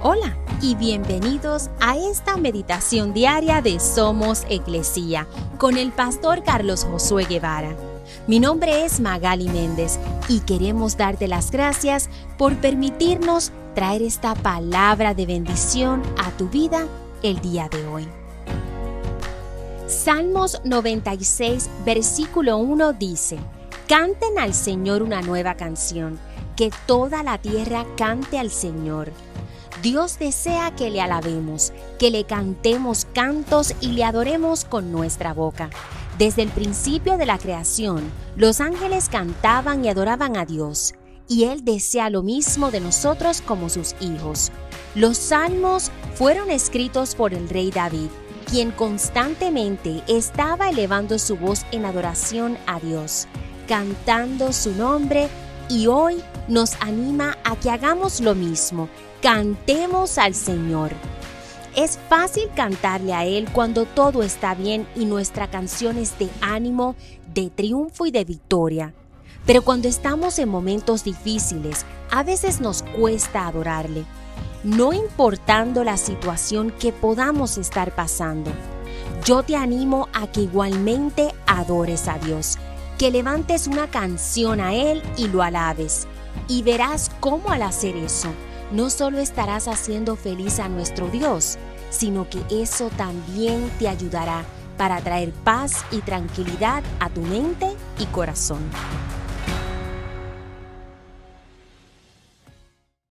Hola y bienvenidos a esta meditación diaria de Somos Iglesia con el pastor Carlos Josué Guevara. Mi nombre es Magali Méndez y queremos darte las gracias por permitirnos traer esta palabra de bendición a tu vida el día de hoy. Salmos 96, versículo 1 dice, Canten al Señor una nueva canción, que toda la tierra cante al Señor Dios desea que le alabemos, que le cantemos cantos y le adoremos con nuestra boca. Desde el principio de la creación, los ángeles cantaban y adoraban a Dios, y Él desea lo mismo de nosotros como sus hijos. Los salmos fueron escritos por el rey David, quien constantemente estaba elevando su voz en adoración a Dios, cantando su nombre y hoy nos anima a que hagamos lo mismo, cantemos al Señor. Es fácil cantarle a Él cuando todo está bien y nuestra canción es de ánimo, de triunfo y de victoria. Pero cuando estamos en momentos difíciles, a veces nos cuesta adorarle, no importando la situación que podamos estar pasando. Yo te animo a que igualmente adores a Dios que levantes una canción a Él y lo alabes. Y verás cómo al hacer eso, no solo estarás haciendo feliz a nuestro Dios, sino que eso también te ayudará para traer paz y tranquilidad a tu mente y corazón.